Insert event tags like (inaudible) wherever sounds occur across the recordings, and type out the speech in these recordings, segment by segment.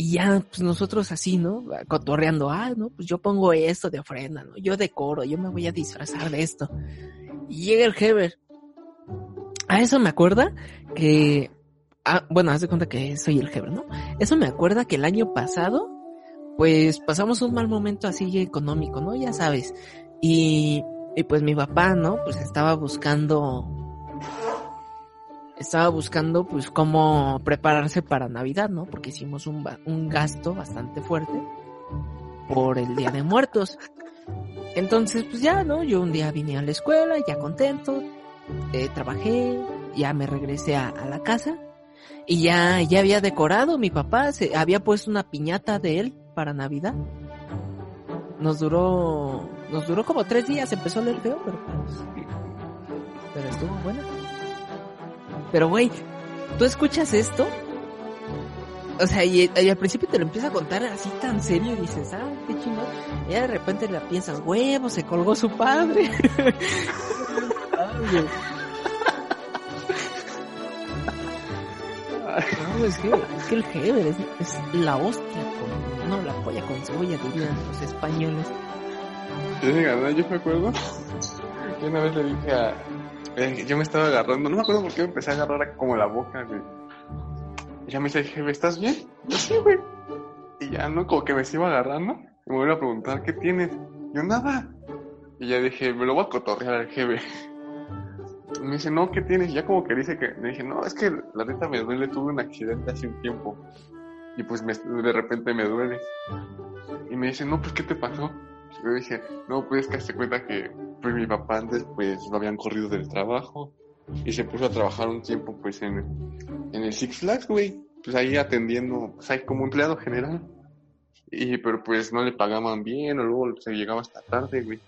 Y ya, pues nosotros así, ¿no? Cotorreando, ah, no, pues yo pongo esto de ofrenda, ¿no? Yo decoro, yo me voy a disfrazar de esto. Y llega el Heber. A eso me acuerda que, ah, bueno, haz de cuenta que soy el Heber, ¿no? Eso me acuerda que el año pasado, pues pasamos un mal momento así económico, ¿no? Ya sabes. Y, y pues mi papá, ¿no? Pues estaba buscando estaba buscando pues cómo prepararse para Navidad, ¿no? Porque hicimos un, un gasto bastante fuerte por el Día de Muertos. Entonces, pues ya, ¿no? Yo un día vine a la escuela, ya contento, eh, trabajé, ya me regresé a, la casa y ya, ya había decorado, mi papá se había puesto una piñata de él para Navidad. Nos duró, nos duró como tres días, empezó a leer feo, pero pues, pero estuvo bueno. Pero, güey, ¿tú escuchas esto? O sea, y, y, al principio te lo empieza a contar así tan serio y dices, ah, qué chingón. Y ya de repente la piensas, huevo, se colgó su padre. (laughs) no, es que, es que el Heber es, es, la hostia con, no, la polla con cebolla, dirían los españoles. Sí, yo me acuerdo que una vez le dije a, yo me estaba agarrando, no me acuerdo por qué me empecé a agarrar como la boca. Y ya me dice, jefe, ¿estás bien? Yo sí, güey. Y ya, ¿no? Como que me sigo agarrando. Y me voy a preguntar, ¿qué tienes? Yo, nada. Y ya dije, me lo voy a cotorrear al jefe. Me dice, no, ¿qué tienes? Y ya como que dice que, me dije, no, es que la neta me duele, tuve un accidente hace un tiempo. Y pues me, de repente me duele. Y me dice, no, pues, ¿qué te pasó? Y yo dije, no, pues, que se cuenta que pues mi papá antes pues lo habían corrido del trabajo y se puso a trabajar un tiempo pues en, en el Six Flags, güey, pues ahí atendiendo, pues ahí como empleado general. Y pero pues no le pagaban bien o luego se llegaba hasta tarde, güey.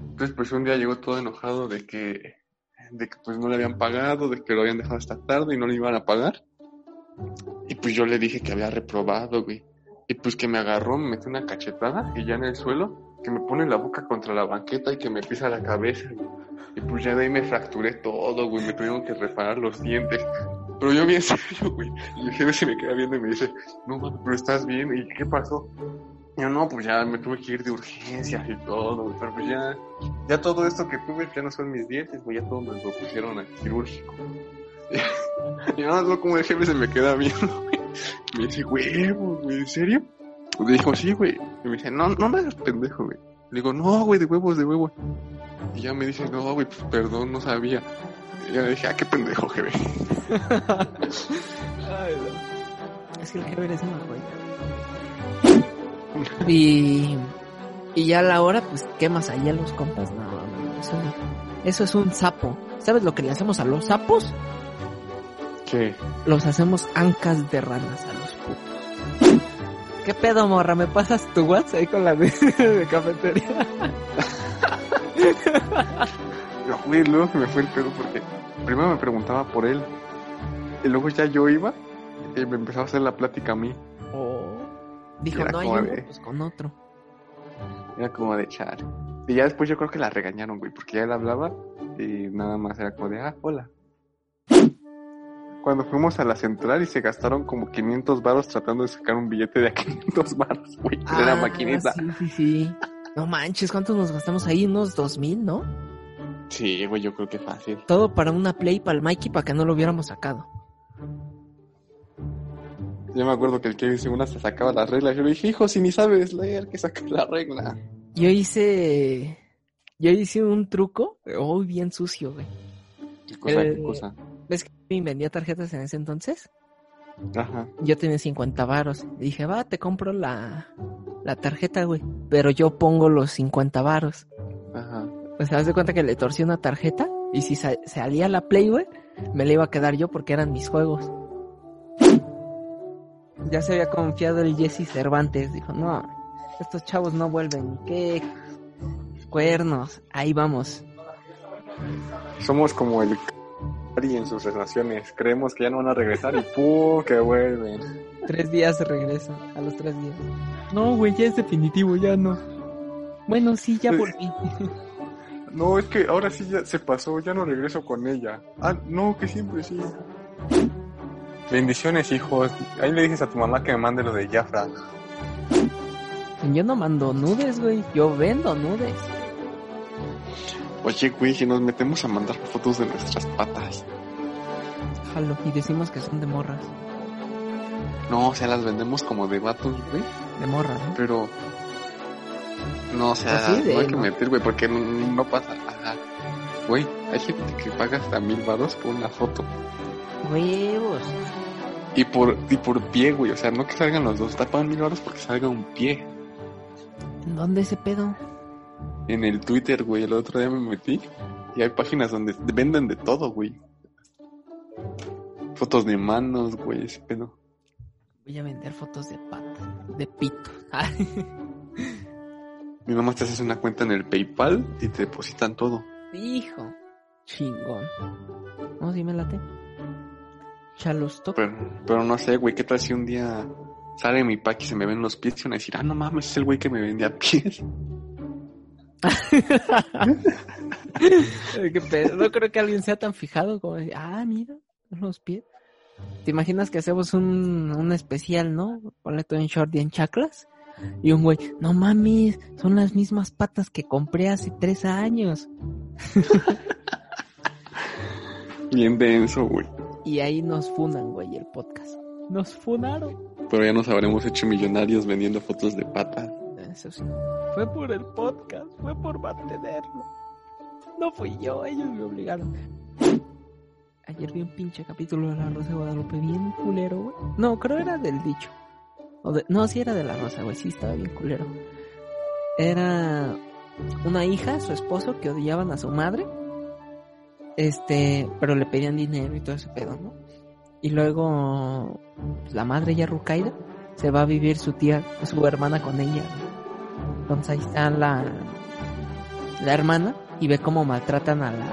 Entonces pues un día llegó todo enojado de que, de que pues no le habían pagado, de que lo habían dejado hasta tarde y no le iban a pagar. Y pues yo le dije que había reprobado, güey. Y pues que me agarró, me metió una cachetada y ya en el suelo que me pone la boca contra la banqueta y que me pisa la cabeza. Y pues ya de ahí me fracturé todo, güey. Me tuvieron que reparar los dientes. Pero yo bien (laughs) serio, güey. Y el jefe se me queda viendo y me dice, no, mami, pero estás bien. ¿Y qué pasó? Yo, no, pues ya me tuve que ir de urgencias y todo, güey. Pero pues ya, ya todo esto que tuve ya no son mis dientes, güey. Ya todo me lo pusieron al quirúrgico. (laughs) Y nada más como el jefe se me queda viendo, güey. Me dice, huevos, güey, ¿en serio? Le dijo, sí, güey. Y me dice, no, no me hagas pendejo, güey. Le digo, no, güey, de huevos, de huevos. Y ya me dice, no, güey, pues perdón, no sabía. Y ya le dije, ah, qué pendejo, jefe. (laughs) Es que el jefe es una joya. y, y ya a la hora, pues quemas ahí a los compas. No, no, no, eso, eso es un sapo. ¿Sabes lo que le hacemos a los sapos? ¿Qué? Los hacemos ancas de ranas. ¿Qué pedo, morra? ¿Me pasas tu WhatsApp ahí con la de, de cafetería? Yo, güey, luego que me fue el pedo porque primero me preguntaba por él. Y luego ya yo iba y me empezaba a hacer la plática a mí. Oh. Dijo, no hay uno, de... pues con otro. Era como de char. Y ya después yo creo que la regañaron, güey, porque ya él hablaba y nada más era como de, ah, hola. Cuando fuimos a la central y se gastaron como 500 varos tratando de sacar un billete de a (laughs) 500 varos, güey, ah, de la maquinita. Sí, sí, sí. No manches, ¿cuántos nos gastamos ahí? Unos 2000, ¿no? Sí, güey, yo creo que fácil. Todo para una play para el Mikey para que no lo hubiéramos sacado. Yo me acuerdo que el Kevin según se sacaba las reglas. Yo le dije, hijo, si ni sabes leer, que saques la regla. Yo hice. Yo hice un truco, oh, bien sucio, güey. ¿Qué cosa? Eh, ¿Qué cosa? ¿Ves que vendía tarjetas en ese entonces? Ajá. Yo tenía 50 varos. Dije, va, te compro la, la tarjeta, güey. Pero yo pongo los 50 varos. Ajá. O sea, haz de cuenta que le torcí una tarjeta y si sa salía la Play, güey, me la iba a quedar yo porque eran mis juegos. Ya se había confiado el Jesse Cervantes. Dijo, no, estos chavos no vuelven. ¿Qué? Cuernos. Ahí vamos. Somos como el y en sus relaciones. Creemos que ya no van a regresar y ¡pum! que vuelven. Tres días se regresan, a los tres días. No, güey, ya es definitivo, ya no. Bueno, sí, ya volví. No, es que ahora sí ya se pasó, ya no regreso con ella. Ah, no, que siempre sí. Bendiciones, hijos. Ahí le dices a tu mamá que me mande lo de Jafra. Yo no mando nudes, güey. Yo vendo nudes. Oye, güey, si nos metemos a mandar fotos de nuestras patas. Jalo. Y decimos que son de morras. No, o sea, las vendemos como de vatos, güey. De morras, ¿no? Pero. No, o sea, Pues sí, de- no hay que meter, güey, porque no, no pasa. Ajá. Güey, hay gente que paga hasta mil varos por una foto. Huevos. Y por, y por pie, güey. O sea, no que salgan los dos. Tapan mil varos porque salga un pie. ¿En dónde ese pedo? En el Twitter, güey, el otro día me metí. Y hay páginas donde venden de todo, güey. Fotos de manos, güey, ese pedo. Voy a vender fotos de pata. De pito. (laughs) Mi mamá te haces una cuenta en el PayPal y te depositan todo. Hijo. Chingón. No, sí me late. Chalusto. Pero, pero no sé, güey, ¿qué tal si un día sale mi pack y se me ven los pies y van a decir, ah, no mames, es el güey que me vendía pies? (laughs) Qué pedo. No creo que alguien sea tan fijado como decir, ah, mira, los pies. ¿Te imaginas que hacemos un, un especial, no? Ponle todo en short y en chaclas. Y un güey, no mames, son las mismas patas que compré hace tres años. (laughs) Bien denso, güey. Y ahí nos funan, güey, el podcast. Nos funaron. Pero ya nos habremos hecho millonarios vendiendo fotos de patas. Eso sí. Fue por el podcast, fue por mantenerlo. No fui yo, ellos me obligaron. Ayer vi un pinche capítulo de La Rosa de Guadalupe bien culero, güey. No, creo era del dicho. No, sí era de La Rosa, güey, sí estaba bien culero. Era una hija, su esposo, que odiaban a su madre. Este, pero le pedían dinero y todo ese pedo, ¿no? Y luego pues, la madre ya rucaida se va a vivir su tía, su hermana con ella. Entonces ahí está la, la hermana y ve cómo maltratan a la,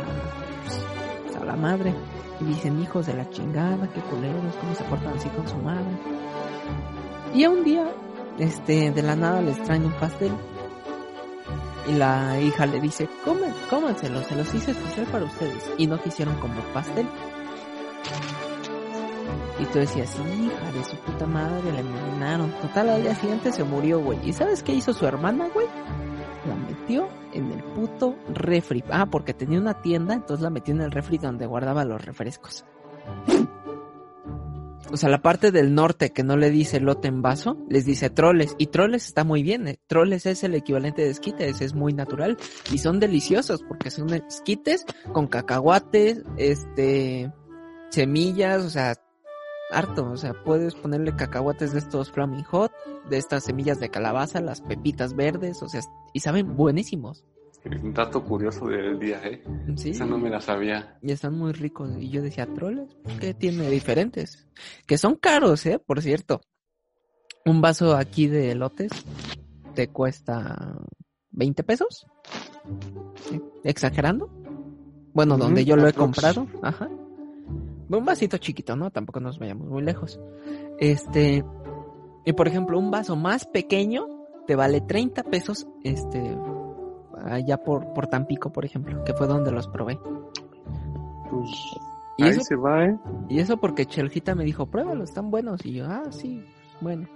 pues, a la madre. Y dicen, hijos de la chingada, qué culeros, cómo se portan así con su madre. Y un día, este, de la nada les traen un pastel. Y la hija le dice, cómanselo, se los hice especial para ustedes. Y no quisieron comer pastel. Y tú decías, hija de su puta madre, la envenenaron. Total, al día siguiente se murió, güey. ¿Y sabes qué hizo su hermana, güey? La metió en el puto refri. Ah, porque tenía una tienda, entonces la metió en el refri donde guardaba los refrescos. O sea, la parte del norte que no le dice lote en vaso, les dice troles. Y troles está muy bien. eh. Troles es el equivalente de esquites, es muy natural. Y son deliciosos porque son esquites con cacahuates, este, semillas, o sea, harto. O sea, puedes ponerle cacahuates de estos Flaming Hot, de estas semillas de calabaza, las pepitas verdes, o sea, y saben buenísimos. Un dato curioso del día, ¿eh? Sí. Esa no me la sabía. Y están muy ricos. Y yo decía, troles, ¿qué tiene diferentes? Que son caros, ¿eh? Por cierto. Un vaso aquí de elotes te cuesta 20 pesos. ¿Sí? ¿Exagerando? Bueno, donde yo lo he comprado. Ajá. Un vasito chiquito, ¿no? Tampoco nos vayamos muy lejos. Este. Y por ejemplo, un vaso más pequeño te vale 30 pesos. Este. Allá por, por Tampico, por ejemplo, que fue donde los probé. Pues Y ahí eso se va, ¿eh? y eso porque Chelgita me dijo, pruébalos, están buenos. Y yo, ah, sí, bueno.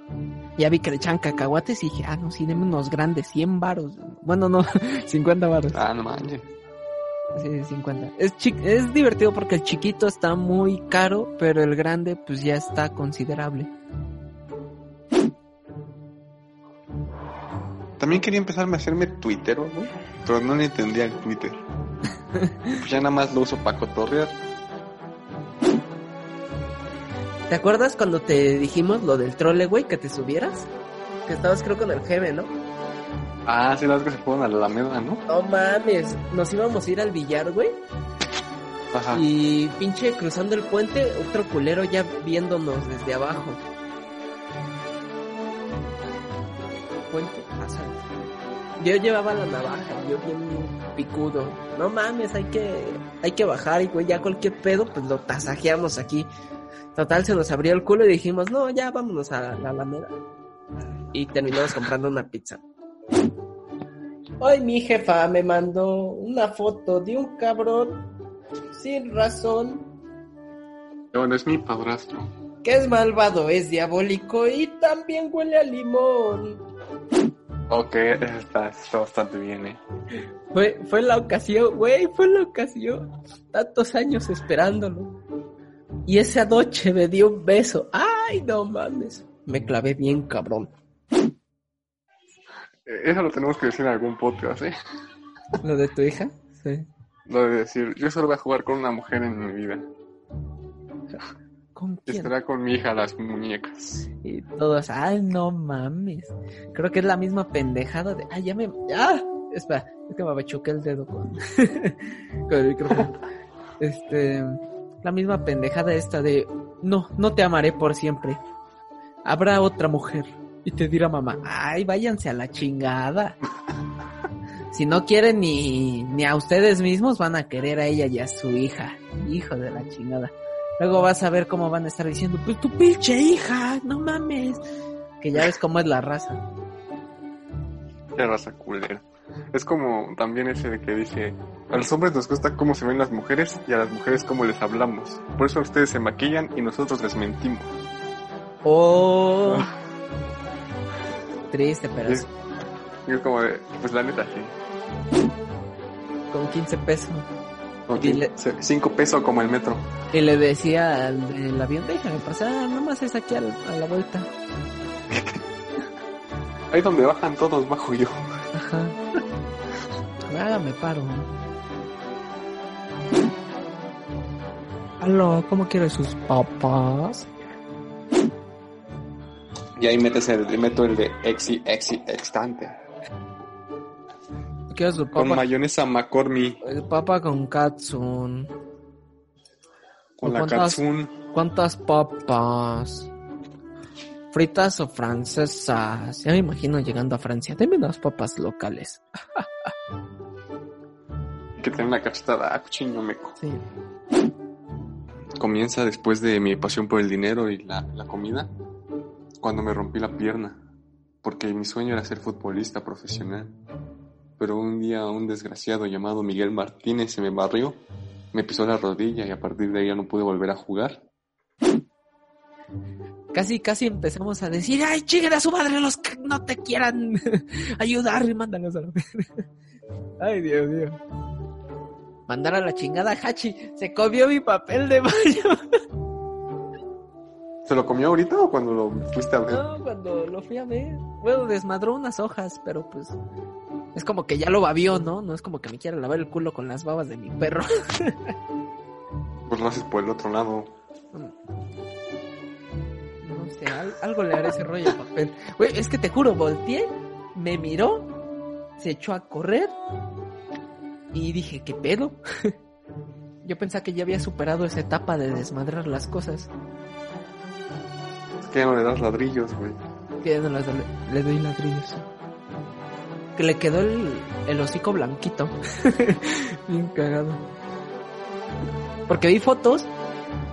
Ya vi que le echaban cacahuates y dije, ah, no, sí, deme unos grandes, 100 varos. Bueno, no, (laughs) 50 varos. Ah, no manches. Sí, 50. Es, chi- es divertido porque el chiquito está muy caro, pero el grande pues ya está considerable. También quería empezarme a hacerme tuitero, güey. Pero no le entendía el Twitter. (laughs) Pues ya nada más lo uso para cotorrear. ¿Te acuerdas cuando te dijimos lo del trole, güey, que te subieras? Que estabas creo con el Geme, ¿no? Ah, sí, las que se fueron a la Alameda, ¿no? No mames, nos íbamos a ir al billar, güey. Ajá. Y pinche cruzando el puente, otro culero ya viéndonos desde abajo. Puente asalto. Yo llevaba la navaja, yo bien picudo. No mames, hay que, hay que bajar y güey, ya cualquier pedo, pues lo tasajeamos aquí. Total, se nos abrió el culo y dijimos, no, ya vámonos a la Alameda. Y terminamos comprando una pizza. Hoy mi jefa me mandó una foto de un cabrón sin razón. Bueno, es mi padrastro. que es malvado, es diabólico y también huele a limón. Ok, está, está bastante bien, eh. Fue, fue la ocasión, güey, fue la ocasión. Tantos años esperándolo. Y esa noche me dio un beso. Ay, no mames. Me clavé bien, cabrón. Eh, Eso lo tenemos que decir en algún podcast, ¿eh? ¿Lo de tu hija? Sí. Lo de decir, yo solo voy a jugar con una mujer en mi vida. ¿Con quién? Estará con mi hija las muñecas. Y todos, ay, no mames. Creo que es la misma pendejada de, ay, ya me, ah, espera, es que me abachuqué el dedo con, (laughs) con el micrófono. (laughs) Este, la misma pendejada esta de, no, no te amaré por siempre. Habrá otra mujer. Y te dirá mamá, ay, váyanse a la chingada. (laughs) Si no quieren ni, ni a ustedes mismos, van a querer a ella y a su hija. Hijo de la chingada. Luego vas a ver cómo van a estar diciendo, pues tu pinche hija, no mames. Que ya ves cómo es la raza. Qué raza culera. Es como también ese de que dice, a los hombres nos gusta cómo se ven las mujeres y a las mujeres cómo les hablamos. Por eso ustedes se maquillan y nosotros les mentimos. Oh. (laughs) Triste, pero Y es, y es como de, pues la neta, sí. con 15 pesos. Le- se- Cinco pesos como el metro. Y le decía al del avión, déjame pasar, nomás es aquí al- a la vuelta. (laughs) Ahí donde bajan todos, bajo yo. Ajá. Hágame paro. Aló, ¿cómo quiere sus papas? Y ahí metes el, meto el de exi, exi, extante. Quiero su Con papa. mayonesa McCormick, El papa con katsun. con la ¿Cuántas? katsun. ¿Cuántas papas? ¿Fritas o francesas? Ya me imagino llegando a Francia. Deme unas papas locales. (laughs) Que tiene una cachetada, ah, cochiño meco. Sí. Comienza después de mi pasión por el dinero y la, la comida, cuando me rompí la pierna, porque mi sueño era ser futbolista profesional. Pero un día un desgraciado llamado Miguel Martínez se me barrió, me pisó la rodilla y a partir de ahí ya no pude volver a jugar. Casi, casi empezamos a decir, ay, chinguen a su madre los que no te quieran (laughs) ayudar y mándalos a la verga". Ay, Dios mío. Mandar a la chingada Hachi. Se comió mi papel de baño. (laughs) ¿Se lo comió ahorita o cuando lo fuiste a ver? No, cuando lo fui a ver. Bueno, desmadró unas hojas, pero pues... Es como que ya lo babió, ¿no? No es como que me quiera lavar el culo con las babas de mi perro. (laughs) Pues lo haces por el otro lado. No sé, al- algo le haré ese rollo de papel. Güey, es que te juro, volteé, me miró, se echó a correr y dije, ¿qué pedo? (laughs) Yo pensaba que ya había superado esa etapa de desmadrar las cosas. Ya no le das ladrillos, güey. Que no doy- le doy ladrillos. Que le quedó el, el hocico blanquito. (laughs) Bien cagado. Porque vi fotos,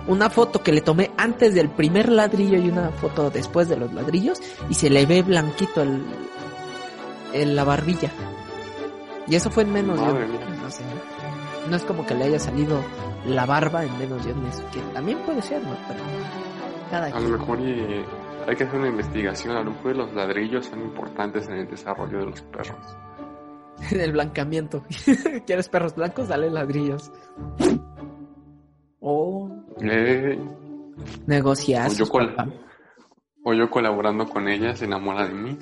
una foto que le tomé antes del primer ladrillo y una foto después de los ladrillos y se le ve blanquito el, el- la barbilla. Y eso fue en menos de Madre un mía. mes, no es como que le haya salido la barba en menos de un mes, que también puede ser, ¿no? Pero cada A lo mejor y hay que hacer una investigación. A lo mejor los ladrillos son importantes en el desarrollo de los perros. (laughs) el blancamiento. (laughs) ¿Quieres perros blancos? Dale ladrillos. Oh, Eh, negociar. O yo col- o yo colaborando con ella se enamora de mí.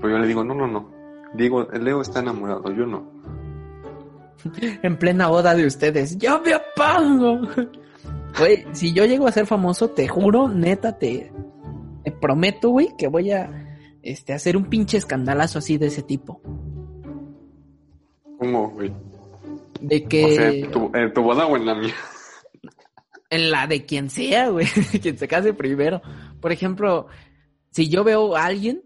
Pero yo le digo, no, no, no. Digo, Leo está enamorado, yo no. (laughs) En plena boda de ustedes. ¡Yo me apago! Güey, si yo llego a ser famoso, te juro, neta, te, te prometo, güey, que voy a este, hacer un pinche escandalazo así de ese tipo. ¿Cómo, güey? De O que sea, ¿en tu, en tu boda o en la mía? en la de quien sea, güey, (laughs) quien se case primero. Por ejemplo, si yo veo a alguien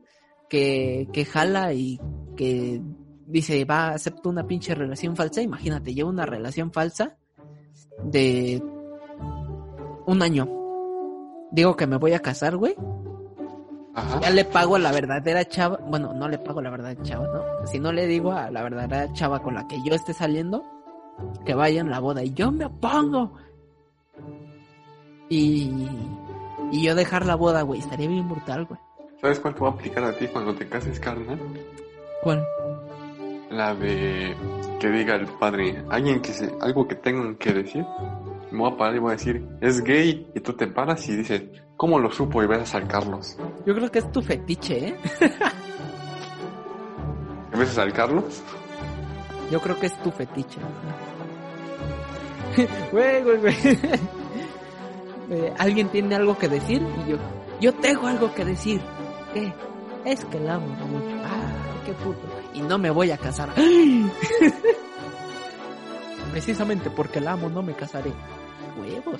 que, que jala y que dice, va, acepto una pinche relación falsa, imagínate, llevo una relación falsa de un año. Digo que me voy a casar, güey. Ajá. Ya le pago a la verdadera chava. Bueno, no le pago a la verdadera chava, ¿no? Si no le digo a la verdadera chava con la que yo esté saliendo, que vaya en la boda y yo me opongo. Y, Y yo dejar la boda, güey, estaría bien brutal, güey. ¿Sabes cuál te va a aplicar a ti cuando te cases, carnal? ¿Cuál? La de que diga el padre, alguien que se, algo que tengan que decir. Me voy a parar y voy a decir, es gay. Y tú te paras y dices, ¿cómo lo supo? Y besas al Carlos. Yo creo que es tu fetiche, ¿eh? (laughs) ¿Besas al Carlos? Yo creo que es tu fetiche. (laughs) Güey, güey, güey. (laughs) Eh, Alguien tiene algo que decir y yo, yo tengo algo que decir. ¿Qué? Es que la amo mucho. Ah, qué puto. Y no me voy a casar. Precisamente porque la amo no me casaré. 我也不。